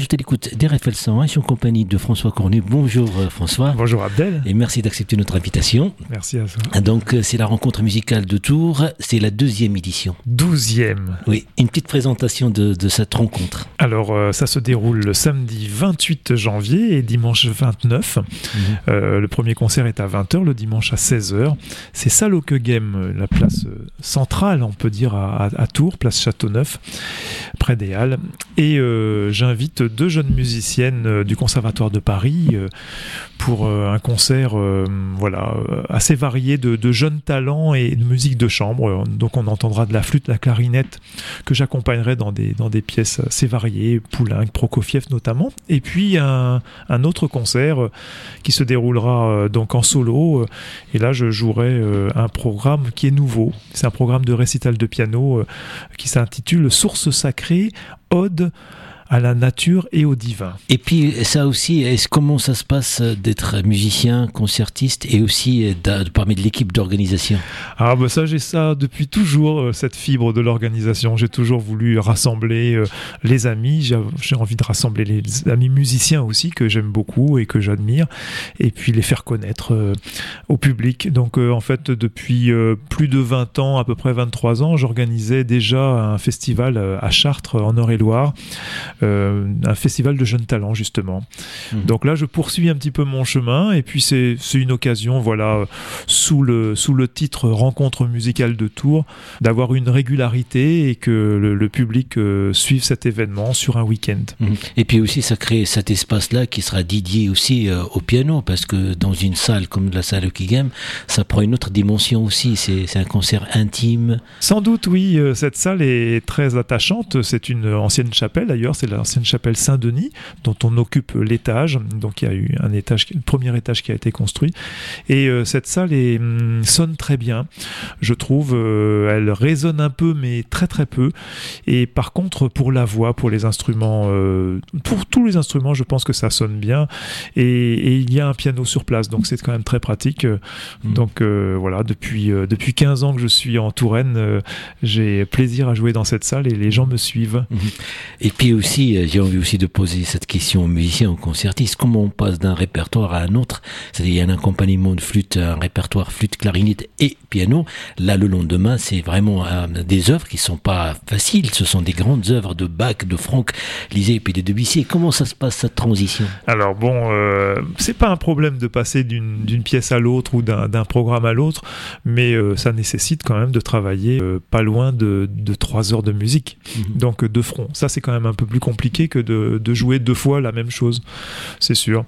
Bon, je t'écoute d'RFL 101, je suis en compagnie de François Cornu. Bonjour euh, François. Bonjour Abdel. Et merci d'accepter notre invitation. Merci à toi. Ah, donc, euh, c'est la rencontre musicale de Tours, c'est la deuxième édition. Douzième. Oui, une petite présentation de, cette rencontre. Alors, euh, ça se déroule le samedi 28 janvier et dimanche 29. Mhm. le premier concert est à 20h, le dimanche à 16h. C'est au Game, la place centrale, on peut dire, à, à Tours, place Châteauneuf, près des Halles. Et j'invite deux jeunes musiciennes euh, du Conservatoire de Paris euh, pour euh, un concert assez varié de, jeunes talents et de musique de chambre. Donc on entendra de la flûte, la clarinette que j'accompagnerai dans des, dans pièces assez variées, Poulenc, Prokofiev notamment. Et puis un, un autre concert qui se déroulera donc en solo. Et là je jouerai un programme qui est nouveau. C'est un programme de récital de piano qui s'intitule Source sacrée, Ode à la nature et au divin. Et puis ça aussi, comment ça se passe d'être musicien, concertiste et aussi parmi de l'équipe d'organisation? Ah bah ça j'ai ça depuis toujours, euh, cette fibre de l'organisation. J'ai toujours voulu rassembler euh, les amis, j'ai envie de rassembler les amis musiciens aussi que j'aime beaucoup et que j'admire, et puis les faire connaître euh, au public. Donc en fait depuis plus de 20 ans, à peu près 23 ans, j'organisais déjà un festival à Chartres en Eure-et-Loire euh, un festival de jeunes talents justement. Mhm. Donc là, je poursuis un petit peu mon chemin et puis c'est une occasion, voilà, sous le, sous le titre Rencontre musicale de Tours, d'avoir une régularité et que le, public euh, suive cet événement sur un week-end. Mhm. Et puis aussi, ça crée cet espace-là qui sera dédié aussi euh, au piano parce que dans une salle comme la salle Kigem, ça prend une autre dimension aussi. C'est un concert intime. Sans doute, oui. Cette salle est très attachante. C'est une ancienne chapelle d'ailleurs. C'est l'ancienne chapelle Saint-Denis, dont on occupe l'étage. Donc il y a eu un étage, le premier étage qui a été construit. Et euh, cette salle est, hum, sonne très bien, je trouve. Euh, elle résonne un peu, mais très très peu. Et par contre, pour la voix, pour les instruments, euh, pour tous les instruments, je pense que ça sonne bien. Et, il y a un piano sur place, donc c'est quand même très pratique. Mmh. Donc voilà, depuis, depuis 15 ans que je suis en Touraine, j'ai plaisir à jouer dans cette salle et les gens me suivent. Mmh. Et puis aussi, euh, j'ai envie aussi de poser cette question aux musiciens, aux concertistes. Comment on passe d'un répertoire à un autre? C'est-à-dire, il y a un accompagnement de flûte, un répertoire flûte, clarinette et piano. Là, le lendemain, c'est vraiment euh, des œuvres qui sont pas faciles. Ce sont des grandes œuvres de Bach, de Franck Lisée et puis de Debussy. Comment ça se passe, cette transition? Alors, bon, euh, c'est pas un problème de passer d'une pièce à l'autre ou d'un programme à l'autre, mais euh, ça nécessite quand même de travailler pas loin de, de 3 heures de musique. Mhm. Donc, de front. Ça, c'est quand même un peu plus compliqué que de, jouer deux fois la même chose, c'est sûr.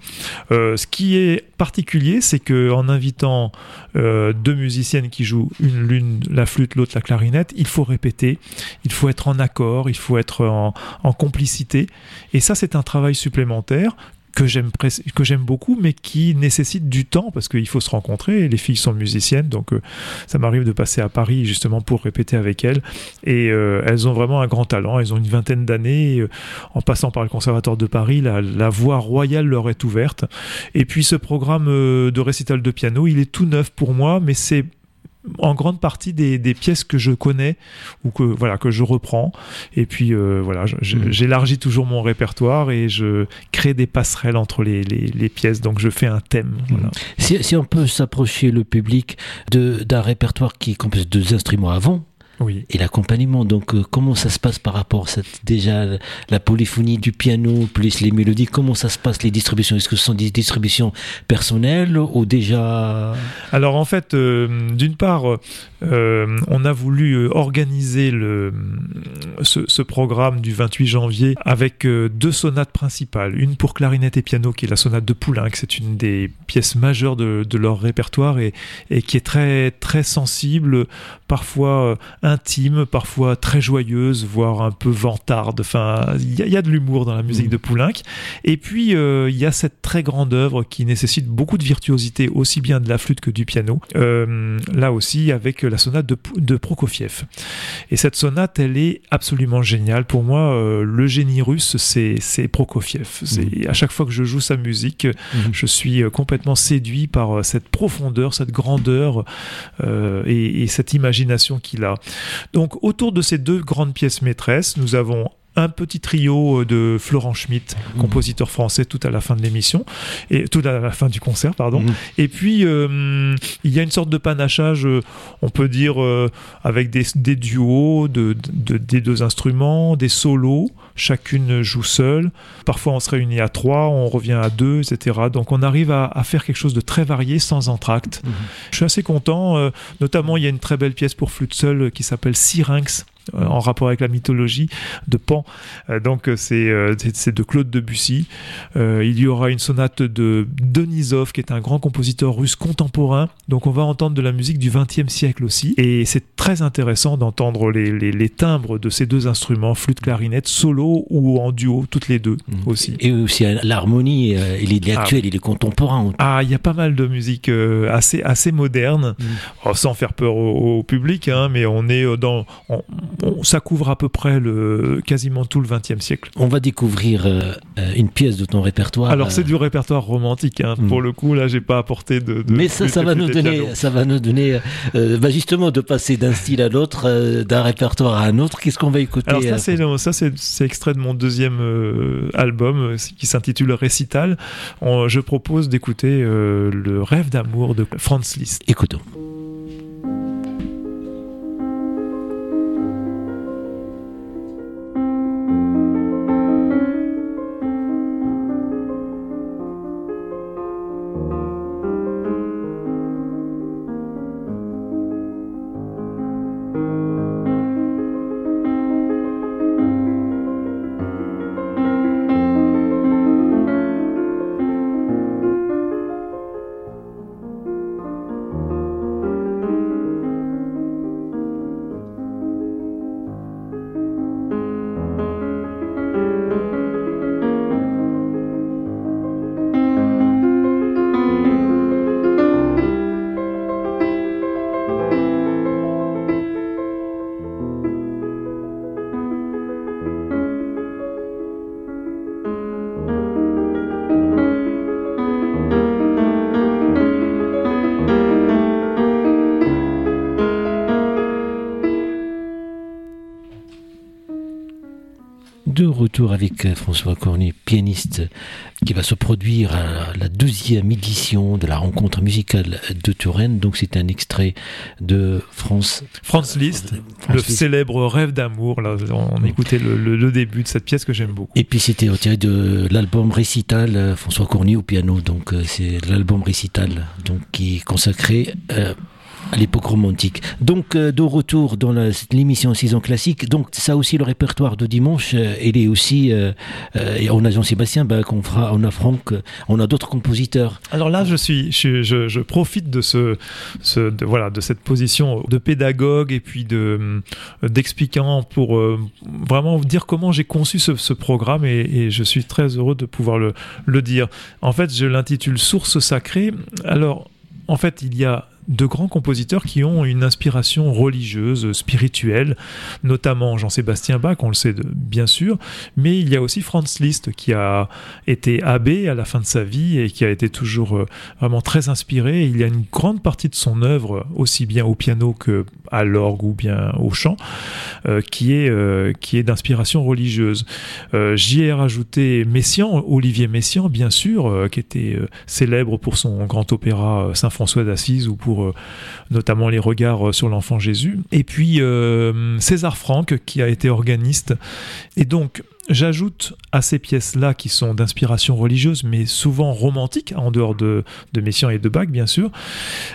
Euh, ce qui est particulier, c'est que en invitant euh, deux musiciennes qui jouent une l'une la flûte, l'autre la clarinette, il faut répéter, il faut être en accord, il faut être en complicité, et ça c'est un travail supplémentaire que j'aime que j'aime beaucoup mais qui nécessite du temps parce qu'il faut se rencontrer. Les filles sont musiciennes donc euh, ça m'arrive de passer à Paris justement pour répéter avec elles. Et euh, elles ont vraiment un grand talent. Elles ont une vingtaine d'années euh, en passant par le conservatoire de Paris la, la, voie royale leur est ouverte. Et puis ce programme de récital de piano il est tout neuf pour moi mais c'est en grande partie des, pièces que je connais ou que voilà que je reprends et puis euh, voilà mm. j'élargis toujours mon répertoire et je crée des passerelles entre les, pièces donc je fais un thème mm. si, on peut s'approcher le public d'un répertoire qui est composé de deux instruments avant et l'accompagnement. Donc, euh, comment ça se passe par rapport à cette, déjà la polyphonie du piano plus les mélodies? Comment ça se passe les distributions? Est-ce que ce sont des distributions personnelles ou déjà? Alors, en fait, euh, d'une part, euh, on a voulu organiser le, ce, programme du 28 janvier avec deux sonates principales. Une pour clarinette et piano, qui est la sonate de Poulenc. C'est une des pièces majeures de, de leur répertoire et, et, qui est très, très sensible, parfois intime, parfois très joyeuse, voire un peu vantarde. Enfin, il y, a de l'humour dans la musique mm. de Poulenc. Et puis, euh, il y a cette très grande œuvre qui nécessite beaucoup de virtuosité, aussi bien de la flûte que du piano. Euh, là aussi, avec la sonate de, de, Prokofiev. Et cette sonate, elle est absolument géniale. Pour moi, euh, le génie russe, c'est Prokofiev. C'est mm. à chaque fois que je joue sa musique, mm. je suis complètement séduit par cette profondeur, cette grandeur et, et cette imagination qu'il a. Donc autour de ces deux grandes pièces maîtresses, nous avons un petit trio de Florent Schmitt, mmh. compositeur français, tout à la fin de l'émission, et tout à la fin du concert, pardon. Mmh. Et puis, il y a une sorte de panachage, on peut dire, avec des, des duos, de, des deux instruments, des solos, chacune joue seule. Parfois, on se réunit à trois, on revient à deux, etc. Donc, on arrive à, faire quelque chose de très varié sans entracte. Mmh. Je suis assez content. notamment, il y a une très belle pièce pour flûte seule qui s'appelle Syrinx euh, en rapport avec la mythologie de Pan. Euh, donc euh, c'est de Claude Debussy. il y aura une sonate de Denisov, qui est un grand compositeur russe contemporain. Donc on va entendre de la musique du XXe siècle aussi. Et c'est très intéressant d'entendre les, les, timbres de ces deux instruments, flûte, clarinette, solo ou en duo, toutes les deux mmh. aussi. Et aussi l'harmonie, il est ah actuel, il est contemporain. Ah, il y a pas mal de musique assez, assez moderne, mmh. oh, sans faire peur au, public, hein, mais on est dans ça couvre à peu près le, quasiment tout le XXe siècle. On va découvrir euh, une pièce de ton répertoire. Alors c'est euh, du répertoire romantique. Hein. Hmm. Pour le coup, là, j'ai pas apporté de. Mais ça, ça va, nous donner, ça va nous donner, euh, bah, justement, de passer d'un style à l'autre, d'un répertoire à un autre. Qu'est-ce qu'on va écouter Alors ça, c'est ça, c'est extrait de mon deuxième album qui s'intitule Récital. je propose d'écouter le rêve d'amour de Franz Liszt. Écoutons. Retour avec euh, François Cornet, pianiste, qui va se produire à la deuxième édition de la rencontre musicale de Touraine. Donc c'est un extrait de France. France Liszt, le célèbre rêve d'amour. Là, on écoutait le, début de cette pièce que j'aime beaucoup. Et puis c'était tiré de l'album Récital, euh, François Cornet au piano. Donc euh, c'est l'album Récital, donc qui est consacré l'époque romantique. Donc, euh, de retour dans l'émission Saison Classique, donc ça aussi le répertoire de dimanche, euh, il est aussi, euh, on a Jean-Sébastien, ben, on, fera, on a Franck, on a d'autres compositeurs. Alors là, je suis, je, je, profite de ce, ce voilà, de cette position de pédagogue et puis de d'expliquant pour vraiment dire comment j'ai conçu ce, ce programme et, et, je suis très heureux de pouvoir le, le dire. En fait, je l'intitule Source sacrée. Alors, en fait, il y a de grands compositeurs qui ont une inspiration religieuse, spirituelle, notamment Jean-Sébastien Bach, on le sait bien sûr, mais il y a aussi Franz Liszt qui a été abbé à la fin de sa vie et qui a été toujours euh, vraiment très inspiré. Il y a une grande partie de son œuvre, aussi bien au piano que à l'orgue ou bien au chant, euh, qui est, euh, est d'inspiration religieuse. J'y ai rajouté Messiaen, Olivier Messiaen, bien sûr, qui était célèbre pour son grand opéra Saint-François d'Assise ou pour euh, notamment les regards euh, sur l'enfant Jésus. Et puis euh, César Franck qui a été organiste. Et donc J'ajoute à ces pièces-là qui sont d'inspiration religieuse, mais souvent romantique, en dehors de, de Messiaen et de Bach, bien sûr,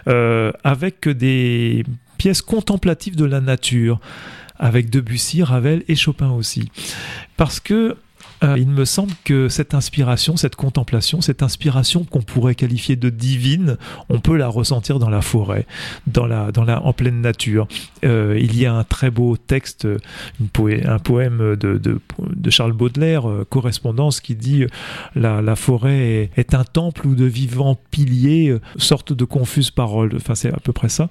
avec des pièces contemplatives de la nature, avec Debussy, Ravel et Chopin aussi. Parce que euh, il me semble que cette inspiration, cette contemplation, cette inspiration qu'on pourrait qualifier de divine, on peut la ressentir dans la forêt, dans la, dans la, en pleine nature. Euh, il y a un très beau texte, un poème de, de, Charles Baudelaire, euh, Correspondance, qui dit la, la forêt est, un temple où de vivants piliers sortent de confuses paroles. Enfin, c'est à peu près ça.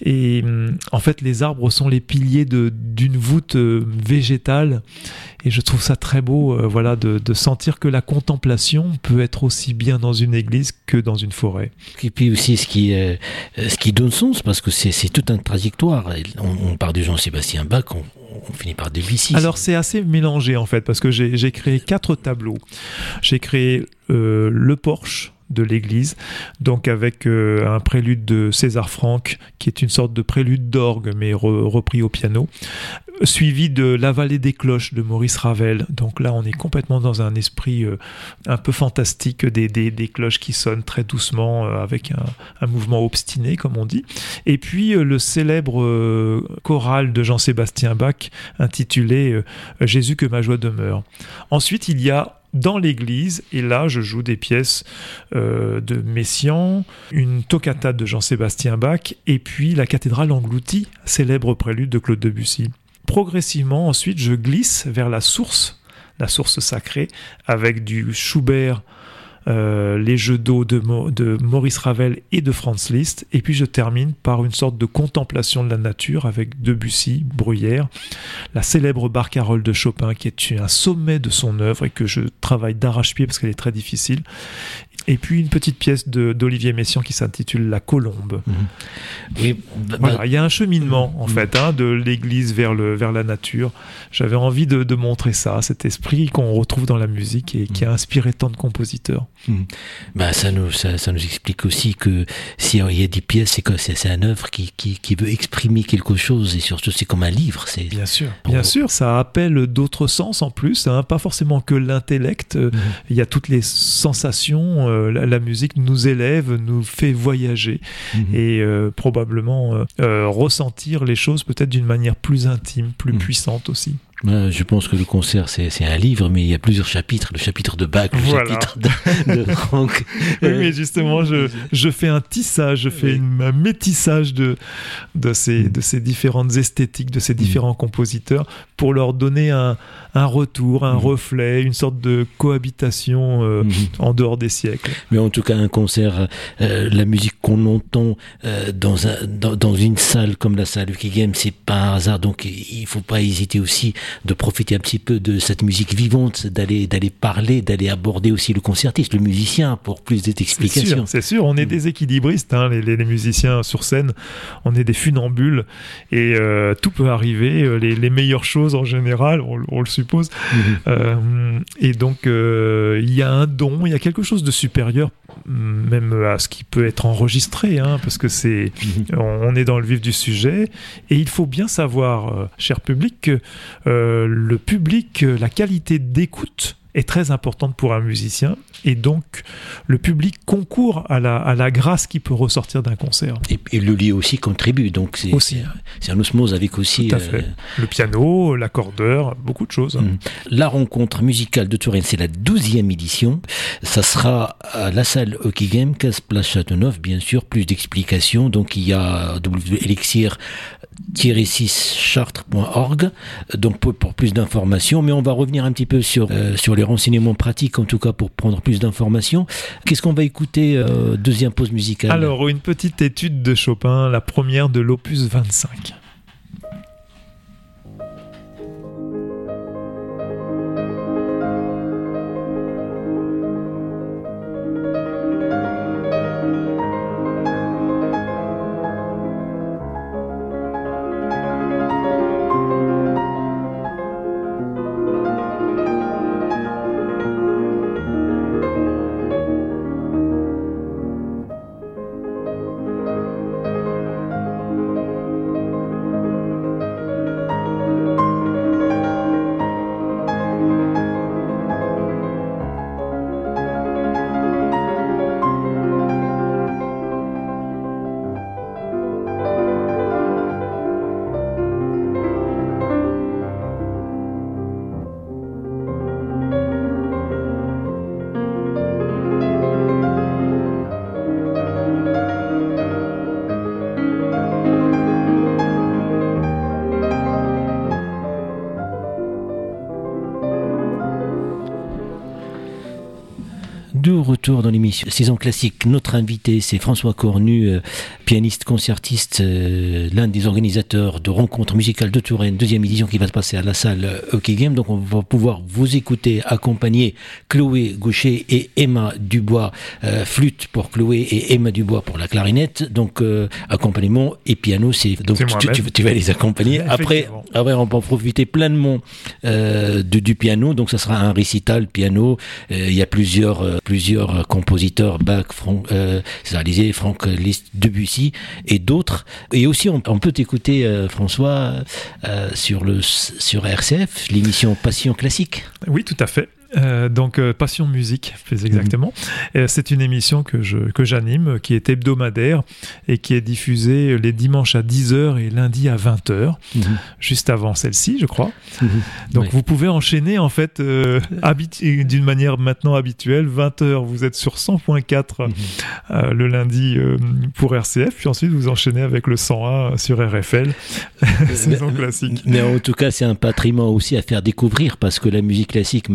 Et en fait, les arbres sont les piliers d'une voûte végétale. Et je trouve ça très beau beau, voilà, de, de, sentir que la contemplation peut être aussi bien dans une église que dans une forêt. Et puis aussi ce qui, ce qui donne sens, parce que c'est tout un trajectoire. On, on parle de Jean-Sébastien Bach, on, on finit par Debussy. Alors c'est assez mélangé en fait, parce que j'ai créé quatre tableaux. J'ai créé euh, le Porsche de l'église, donc avec euh, un prélude de César Franck, qui est une sorte de prélude d'orgue, mais repris au piano, suivi de La vallée des cloches de Maurice Ravel. Donc là, on est complètement dans un esprit euh, un peu fantastique, des, des, cloches qui sonnent très doucement, euh, avec un, un, mouvement obstiné, comme on dit. Et puis le célèbre choral de Jean-Sébastien Bach, intitulé Jésus que ma joie demeure. Ensuite, il y a dans l'église, et là je joue des pièces euh, de Messiaen, une toccata de Jean-Sébastien Bach, et puis la cathédrale engloutie, célèbre prélude de Claude Debussy. Progressivement, ensuite, je glisse vers la source, la source sacrée, avec du Schubert, euh, les jeux d'eau de, Maurice Ravel et de Franz Liszt. Et puis je termine par une sorte de contemplation de la nature avec Debussy, Bruyère, la célèbre barcarolle de Chopin qui est un sommet de son œuvre et que je travaille d'arrache-pied parce qu'elle est très difficile et puis une petite pièce d'Olivier Messiaen qui s'intitule La Colombe. Mhm. Bah, voilà, bah, il y a un cheminement en mhm. fait hein, de l'Église vers, le, vers la nature. J'avais envie de, de, montrer ça, cet esprit qu'on retrouve dans la musique et qui a mhm. inspiré tant de compositeurs. Bah, ça, nous, ça, ça, nous explique aussi que s'il y a des pièces, c'est que c'est un œuvre qui, qui, qui, veut exprimer quelque chose et surtout c'est comme un livre. C'est bien sûr, bien sûr, ça appelle d'autres sens en plus, hein, pas forcément que l'intellect. Il y a toutes les sensations euh, la, musique nous élève, nous fait voyager mhm. et euh, probablement euh, ressentir les choses peut-être d'une manière plus intime, plus mhm. puissante aussi. Je pense que le concert, c'est un livre, mais il y a plusieurs chapitres. Le chapitre de Bach, le chapitre de, de Franck. oui, mais justement, je, je, fais un tissage, je fais un métissage de, de, ces, de ces différentes esthétiques, de ces différents compositeurs, pour leur donner un, un retour, un reflet, une sorte de cohabitation euh, en dehors des siècles. Mais en tout cas, un concert, euh, la musique qu'on entend euh, dans, un, dans, dans, une salle comme la salle du Game, c'est pas un hasard. Donc, il faut pas hésiter aussi de profiter un petit peu de cette musique vivante, d'aller d'aller parler, d'aller aborder aussi le concertiste, le musicien, pour plus d'explications. C'est sûr, on est mm. des équilibristes, hein, les, les, musiciens sur scène, on est des funambules et euh, tout peut arriver. Euh, les, les, meilleures choses en général, on, le suppose. Mm-hmm. Euh, et donc il y a un don, il y a quelque chose de supérieur même à ce qui peut être enregistré, hein, parce que c'est, mm-hmm. on, est dans le vif du sujet, et il faut bien savoir, cher public, que euh, le public, euh, la qualité d'écoute est très importante pour un musicien et donc le public concourt à la, à la grâce qui peut ressortir d'un concert. Et, le lieu aussi contribue, donc c'est aussi c'est un osmose avec aussi Tout à fait. Euh, le piano, l'accordeur, beaucoup de choses. Mm. La rencontre musicale de Touraine, c'est la douzième édition. Ça sera à la salle Hockey Game, 15 place Châteauneuf, bien sûr, plus d'explications. Donc il y a Elixir 6 chartres.org donc pour, plus d'informations. Mais on va revenir un petit peu sur euh, sur les renseignements pratiques en tout cas pour prendre plus d'informations. Qu'est-ce qu'on va écouter euh, deuxième pause musicale? Alors une petite étude de Chopin la première de l'opus 25 retour dans l'émission Saison Classique. Notre invité, c'est François Cornu, euh, pianiste, concertiste, euh, l'un des organisateurs de rencontres musicales de Touraine, deuxième édition qui va se passer à la salle euh, Hockey Game. Donc on va pouvoir vous écouter accompagner Chloé Gaucher et Emma Dubois, flûte pour Chloé et Emma Dubois pour la clarinette. Donc accompagnement et piano, c'est donc tu, vas les accompagner. Après, après, on va en profiter pleinement de, du piano. Donc ça sera un récital piano. Il y a plusieurs plusieurs compositeurs, Bach, Franck, euh, Franck Liszt, Debussy et d'autres. Et aussi, on, peut écouter euh, François euh, sur le sur RCF, l'émission Passion classique. Oui, tout à fait. Euh, donc euh, Passion Musique, plus exactement. Mhm. C'est une émission que je que j'anime, qui est hebdomadaire et qui est diffusée les dimanches à 10h et lundi à 20h, mhm. juste avant celle-ci, je crois. Mhm. Donc vous pouvez enchaîner en fait euh, d'une manière maintenant habituelle. 20h, vous êtes sur 100.4 le lundi pour RCF, puis ensuite vous enchaînez avec le 101 sur RFL, saison classique. Mais en tout cas, c'est un patrimoine aussi à faire découvrir parce que la musique classique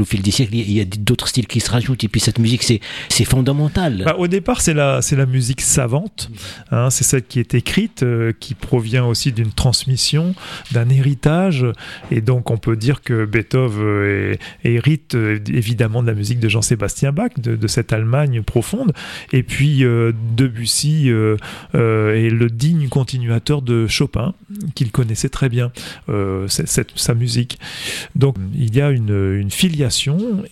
au fil des siècles, il y a d'autres styles qui se rajoutent. Et puis cette musique, c'est, fondamental. Bah, au départ, c'est la, la musique savante. Hein, c'est celle qui est écrite, euh, qui provient aussi d'une transmission, d'un héritage. Et donc, on peut dire que Beethoven euh, hérite euh, évidemment de la musique de Jean-Sébastien Bach, de, cette Allemagne profonde. Et puis, Debussy est le digne continuateur de Chopin, qu'il connaissait très bien, sa musique. Donc, il y a une filiation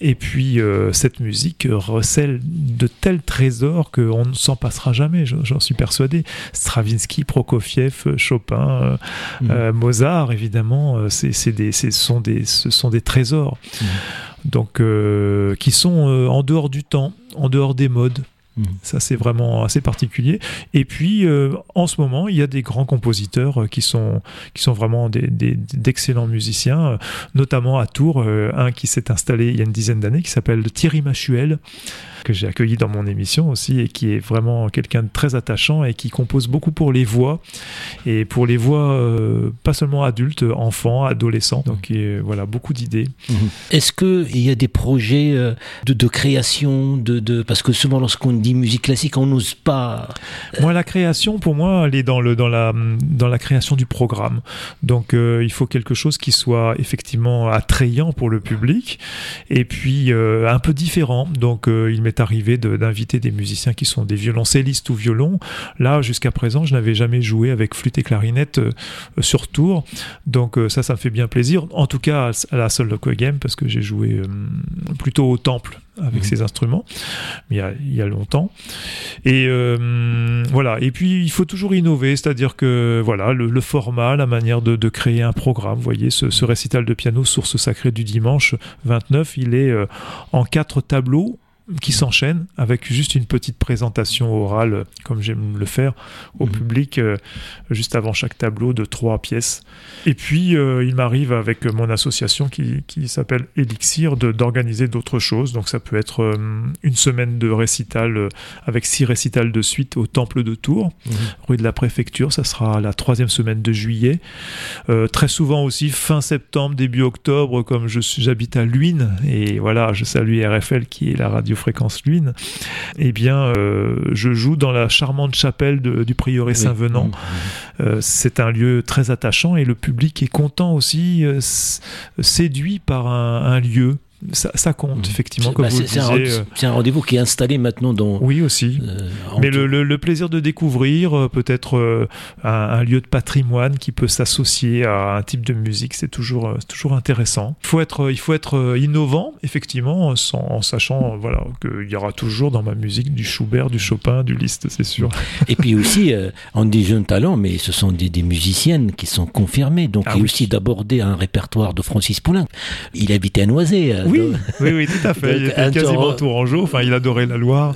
et puis euh, cette musique recèle de tels trésors qu'on ne s'en passera jamais, j'en suis persuadé. Stravinsky, Prokofiev, Chopin, euh, mmh. euh, Mozart, évidemment, c'est des, sont des, ce sont des trésors. Mmh. Donc, qui sont en dehors du temps, en dehors des modes. Mmh. Ça, c'est vraiment assez particulier. Et puis, en ce moment, il y a des grands compositeurs qui sont, qui sont vraiment d'excellents musiciens, notamment à Tours, un qui s'est installé il y a une dizaine d'années, qui s'appelle Thierry Machuel, que j'ai accueilli dans mon émission aussi et qui est vraiment quelqu'un de très attachant et qui compose beaucoup pour les voix et pour les voix euh, pas seulement adultes, enfants, adolescents. Donc voilà, beaucoup d'idées. Mhm. Est-ce qu'il y a des projets euh, de, création de, de, Parce que souvent lorsqu'on dit musique classique, on n'ose pas. Euh, moi, la création, pour moi, elle est dans, le, dans, la, dans la création du programme. Donc il faut quelque chose qui soit effectivement attrayant pour le public et puis un peu différent. Donc il m'est arrivé d'inviter des musiciens qui sont des violoncellistes ou violons. Là, jusqu'à présent, je n'avais jamais joué avec flûte et clarinette euh, sur tour. Donc euh, ça, ça me fait bien plaisir. En tout cas, à la seule Loco Game, parce que j'ai joué euh, plutôt au temple avec mmh. ces instruments, il y a, il y a longtemps. Et voilà. Et puis il faut toujours innover, c'est-à-dire que voilà, le, format, la manière de, de, créer un programme. Vous voyez, ce, ce, récital de piano, source sacrée du dimanche 29, il est en quatre tableaux qui s'enchaînent avec juste une petite présentation orale, comme j'aime le faire, au mhm. public, euh, juste avant chaque tableau de trois pièces. Et puis, euh, il m'arrive avec mon association qui, qui s'appelle Elixir d'organiser d'autres choses. Donc, ça peut être euh, une semaine de récital avec six récitals de suite au Temple de Tours, mhm. rue de la Préfecture. Ça sera la troisième semaine de juillet. très souvent aussi fin septembre, début octobre, comme j'habite à Luynes. Et voilà, je salue RFL qui est la radio fréquence lune, eh bien, euh, je joue dans la charmante chapelle du prieuré Saint-Venant. Mmh. Euh, c'est un lieu très attachant et le public est content aussi, euh, séduit par un lieu ça, compte, mmh. effectivement, comme bah, vous C'est un, euh, un rendez-vous qui est installé maintenant dans... Oui, aussi. Euh, Mais le, le, plaisir de découvrir euh, peut-être un, lieu de patrimoine qui peut s'associer à un type de musique, c'est toujours, toujours intéressant. Il faut être, il faut être innovant, effectivement, sans, en sachant voilà, qu'il y aura toujours dans ma musique du Schubert, du Chopin, du Liszt, c'est sûr. Et puis aussi, on dit jeunes talents, mais ce sont des, des musiciennes qui sont confirmées. Donc, ah il y a aussi d'aborder un répertoire de Francis Poulin. Il habitait à Noisy oui, oui, oui, tout à fait. il était quasiment tourangeau. Enfin, il adorait la Loire.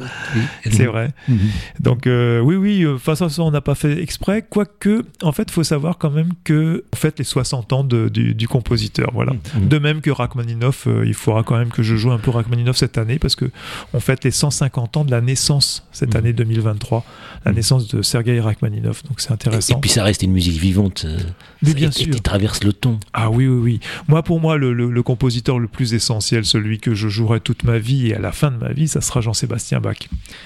C'est vrai. Mhm. Donc, euh, oui, oui. Euh, enfin, ça, on n'a pas fait exprès. Quoique, en fait, il faut savoir quand même que on fête les 60 ans du, compositeur. Voilà. Mhm. De même que Rachmaninoff, euh, il faudra quand même que je joue un peu Rachmaninoff cette année parce que on fête les 150 ans de la naissance cette mhm. année 2023, la naissance de Sergei Rachmaninoff. Donc, c'est intéressant. Et, puis, ça reste une musique vivante. Mais bien sûr. Qui traverse le ton. Ah oui, oui, oui. Moi, pour moi, le, le compositeur le plus essentiel essentiel, celui que je jouerai toute ma vie et à la fin de ma vie, ça sera Jean-Sébastien Bach.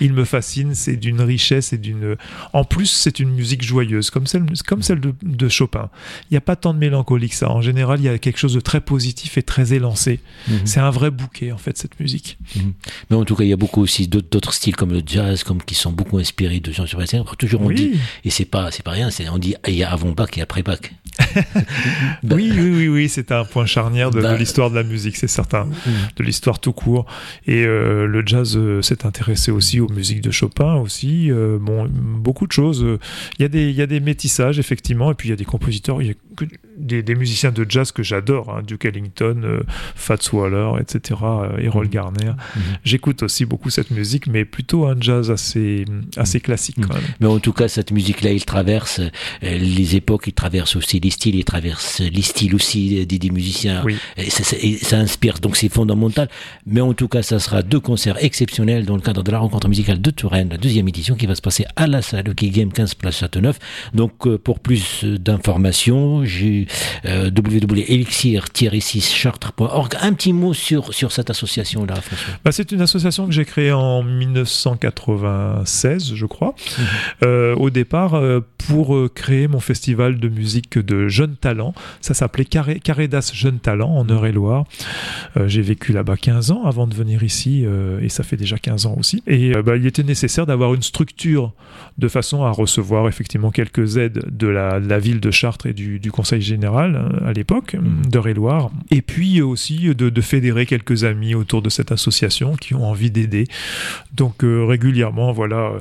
Il me fascine, c'est d'une richesse et d'une. En plus, c'est une musique joyeuse, comme celle, comme celle de, Chopin. Il n'y a pas tant de mélancolie que ça. En général, il y a quelque chose de très positif et très élancé. Mhm. C'est un vrai bouquet, en fait, cette musique. Mhm. Mais en tout cas, il y a beaucoup aussi d'autres styles comme le jazz, comme qui sont beaucoup inspirés de Jean-Sébastien. Toujours on dit, et c'est pas, c'est pas rien, on dit il y a avant Bach et après Bach. oui, oui, oui, c'est un point charnière de, bah, l'histoire de la musique, c'est certain, mm. de l'histoire tout court. Et euh, le jazz euh, s'est intéressé aussi aux musiques de Chopin aussi. Euh, bon, beaucoup de choses. Il y a des, il y a des métissages effectivement, et puis il y a des compositeurs, il y a des, des, musiciens de jazz que j'adore, hein, Duke Ellington, Fats Waller, etc., Errol mm. Garner. Mm. J'écoute aussi beaucoup cette musique, mais plutôt un jazz assez, assez classique. Quand même. Mais en tout cas, cette musique-là, il traverse les époques, il traverse aussi les styles, il traverse les styles aussi des, des musiciens. Et, ça, inspire, donc c'est fondamental. Mais en tout cas, ça sera deux concerts exceptionnels dans le cadre de la rencontre musicale de Touraine, la deuxième édition qui va se passer à la salle Hockey Game 15 Place Châteauneuf. Donc euh, pour plus d'informations, j'ai euh, www.elixir-6chartres.org. Un petit mot sur, sur cette association-là, François. Bah, c'est une association que j'ai créée en 1996, je crois, euh, au départ euh, pour créer mon festival de musique de jeunes talents. Ça s'appelait Carré, Carédas Jeunes Talents en Eure-et-Loire. Euh, j'ai vécu là-bas 15 ans avant de venir ici euh, et ça fait déjà 15 ans aussi. Et euh, bah, il était nécessaire d'avoir une structure de façon à recevoir effectivement quelques aides de la, ville de Chartres et du, Conseil général à l'époque mmh. d'Eure-et-Loire. Et puis aussi de, de, fédérer quelques amis autour de cette association qui ont envie d'aider. Donc régulièrement, voilà,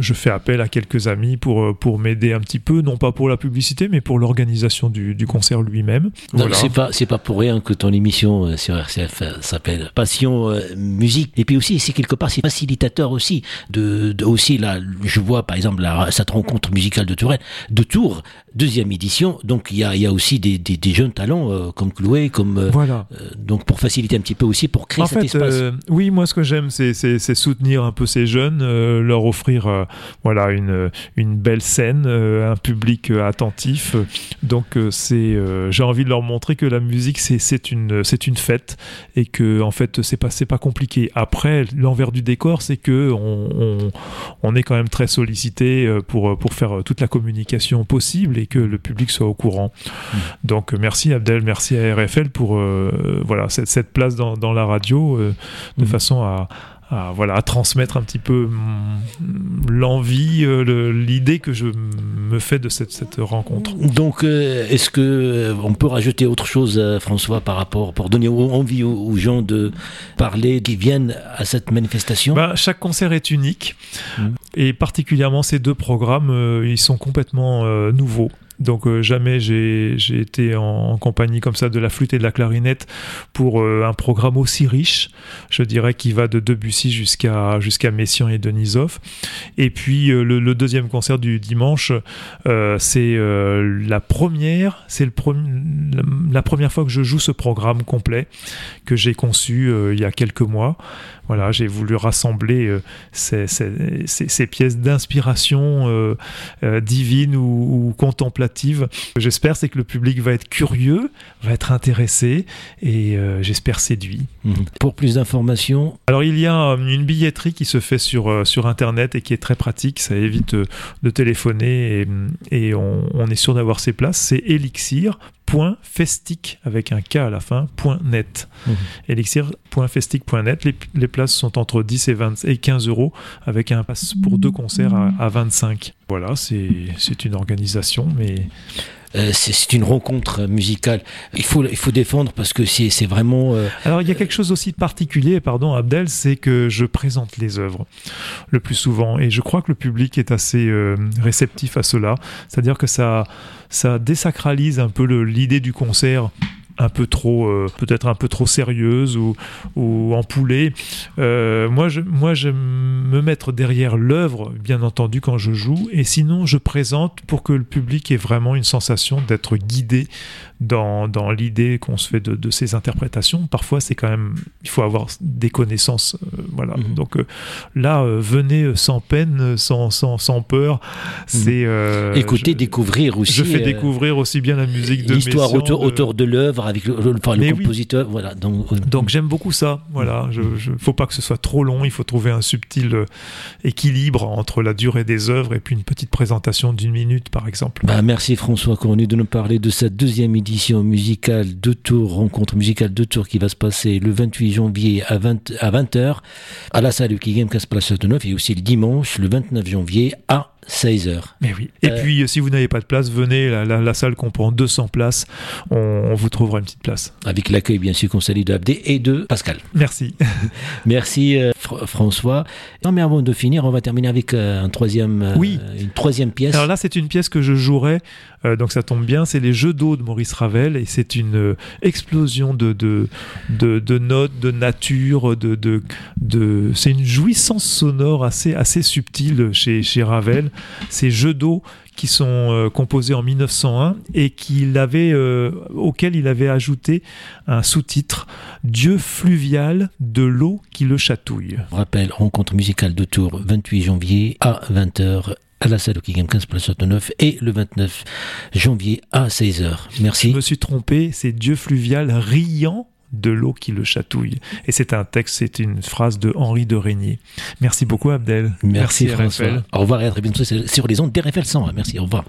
je fais appel à quelques amis pour, pour m'aider un petit peu, non pas pour la publicité, mais pour l'organisation du, du, concert lui-même. Voilà. C'est pas c'est pas pour rien que ton émission euh, sur RCF euh, s'appelle Passion euh, musique. Et puis aussi, c'est quelque part, c'est facilitateur aussi de, de, aussi là. Je vois par exemple la, cette rencontre musicale de Touraine, de Tours, deuxième édition. Donc il y a, il y a aussi des, des, des jeunes talents comme Chloé, comme voilà. donc pour faciliter un petit peu aussi pour créer en cet fait, espace. oui, moi ce que j'aime, c'est soutenir un peu ces jeunes, leur offrir voilà une une belle scène, un public attentif. Donc c'est j'ai envie de leur montrer que la musique c'est une c'est une fête et que en fait c'est pas c'est pas compliqué. Après l'envers du décor c'est que on, on, est quand même très sollicité euh, pour pour faire toute la communication possible et que le public soit au courant. Mmh. Donc merci Abdel, merci à RFL pour euh, voilà cette, cette place dans, dans la radio euh, de mmh. façon à à, voilà, à transmettre un petit peu l'envie, euh, l'idée que je me fais de cette, cette rencontre. Donc, euh, est-ce que euh, on peut rajouter autre chose, François, par rapport, pour donner envie aux, gens de parler, qui viennent à cette manifestation? Ben, Chaque concert est unique, mmh. et particulièrement ces deux programmes, ils sont complètement nouveaux. Donc euh, jamais j'ai été en, compagnie comme ça de la flûte et de la clarinette pour euh, un programme aussi riche, je dirais, qui va de Debussy jusqu'à jusqu'à Messiaen et Denisov. Et puis euh, le, deuxième concert du dimanche, c'est la première, c'est le la première fois que je joue ce programme complet que j'ai conçu il y a quelques mois. Voilà, j'ai voulu rassembler ces, ces, ces, pièces d'inspiration divine ou contemplative J'espère c'est que le public va être curieux, va être intéressé et euh, j'espère séduit. Mhm. Pour plus d'informations Alors il y a euh, une billetterie qui se fait sur, euh, sur Internet et qui est très pratique, ça évite de téléphoner et, on, est sûr d'avoir ses places. C'est elixir.festic avec un K à la fin, .net. Mmh. Elixir.festic.net. Les, les, places sont entre 10 et, 20, et 15 euros avec un pass pour deux concerts à, à 25. Voilà, c'est une organisation, mais c'est une rencontre musicale. Il faut, il faut défendre parce que c'est vraiment. Euh, Alors il y a quelque chose aussi de particulier, pardon Abdel, c'est que je présente les œuvres le plus souvent et je crois que le public est assez euh, réceptif à cela. C'est-à-dire que ça, ça désacralise un peu l'idée du concert un peu trop, euh, peut-être un peu trop sérieuse ou, ou empoulée. Euh, moi, je, moi, me mettre derrière l'œuvre, bien entendu, quand je joue, et sinon, je présente pour que le public ait vraiment une sensation d'être guidé dans, dans l'idée qu'on se fait de, de, ces interprétations. Parfois, c'est quand même, il faut avoir des connaissances. Euh, voilà. Mhm. Donc là, venez sans peine, sans, sans, sans peur. Mhm. C'est écouter, découvrir aussi. Je fais découvrir aussi bien la musique de l'histoire autour, autour de l'œuvre avec le, le, compositeur. Voilà. Donc, donc j'aime beaucoup ça. Voilà. Je, je, faut pas que ce soit trop long. Il faut trouver un subtil équilibre entre la durée des œuvres et puis une petite présentation d'une minute, par exemple. Bah, merci François Cornu de nous parler de cette deuxième musicale de Tours, rencontre musicale de Tours qui va se passer le 28 janvier à 20, à 20h à la salle du Game Place 9 et aussi le dimanche le 29 janvier à 16h. Mais oui. Et euh, puis, si vous n'avez pas de place, venez, la, la, salle comprend 200 places, on, vous trouvera une petite place. Avec l'accueil, bien sûr, qu'on salue de Abdé et de Pascal. Merci. Merci, euh, François. Non, mais avant de finir, on va terminer avec euh, un troisième, oui. une troisième pièce. Alors là, c'est une pièce que je jouerai, donc ça tombe bien, c'est les Jeux d'eau de Maurice Ravel, et c'est une explosion de, de, de, de, notes, de nature, de, de, de c'est une jouissance sonore assez, assez subtile chez, chez Ravel ces jeux d'eau qui sont euh, composés en 1901 et qu'il avait, euh, auquel il avait ajouté un sous-titre Dieu fluvial de l'eau qui le chatouille. Je rappelle, rencontre musicale de Tours, 28 janvier à 20h à la salle Game 15 Place 9 et le 29 janvier à 16h. Merci. Je me suis trompé, c'est Dieu fluvial riant de l'eau qui le chatouille. Et c'est un texte, c'est une phrase de Henri de Régnier. Merci beaucoup Abdel. Merci, François. Au revoir et à très bientôt sur les ondes d'RFL 100. Merci, au revoir.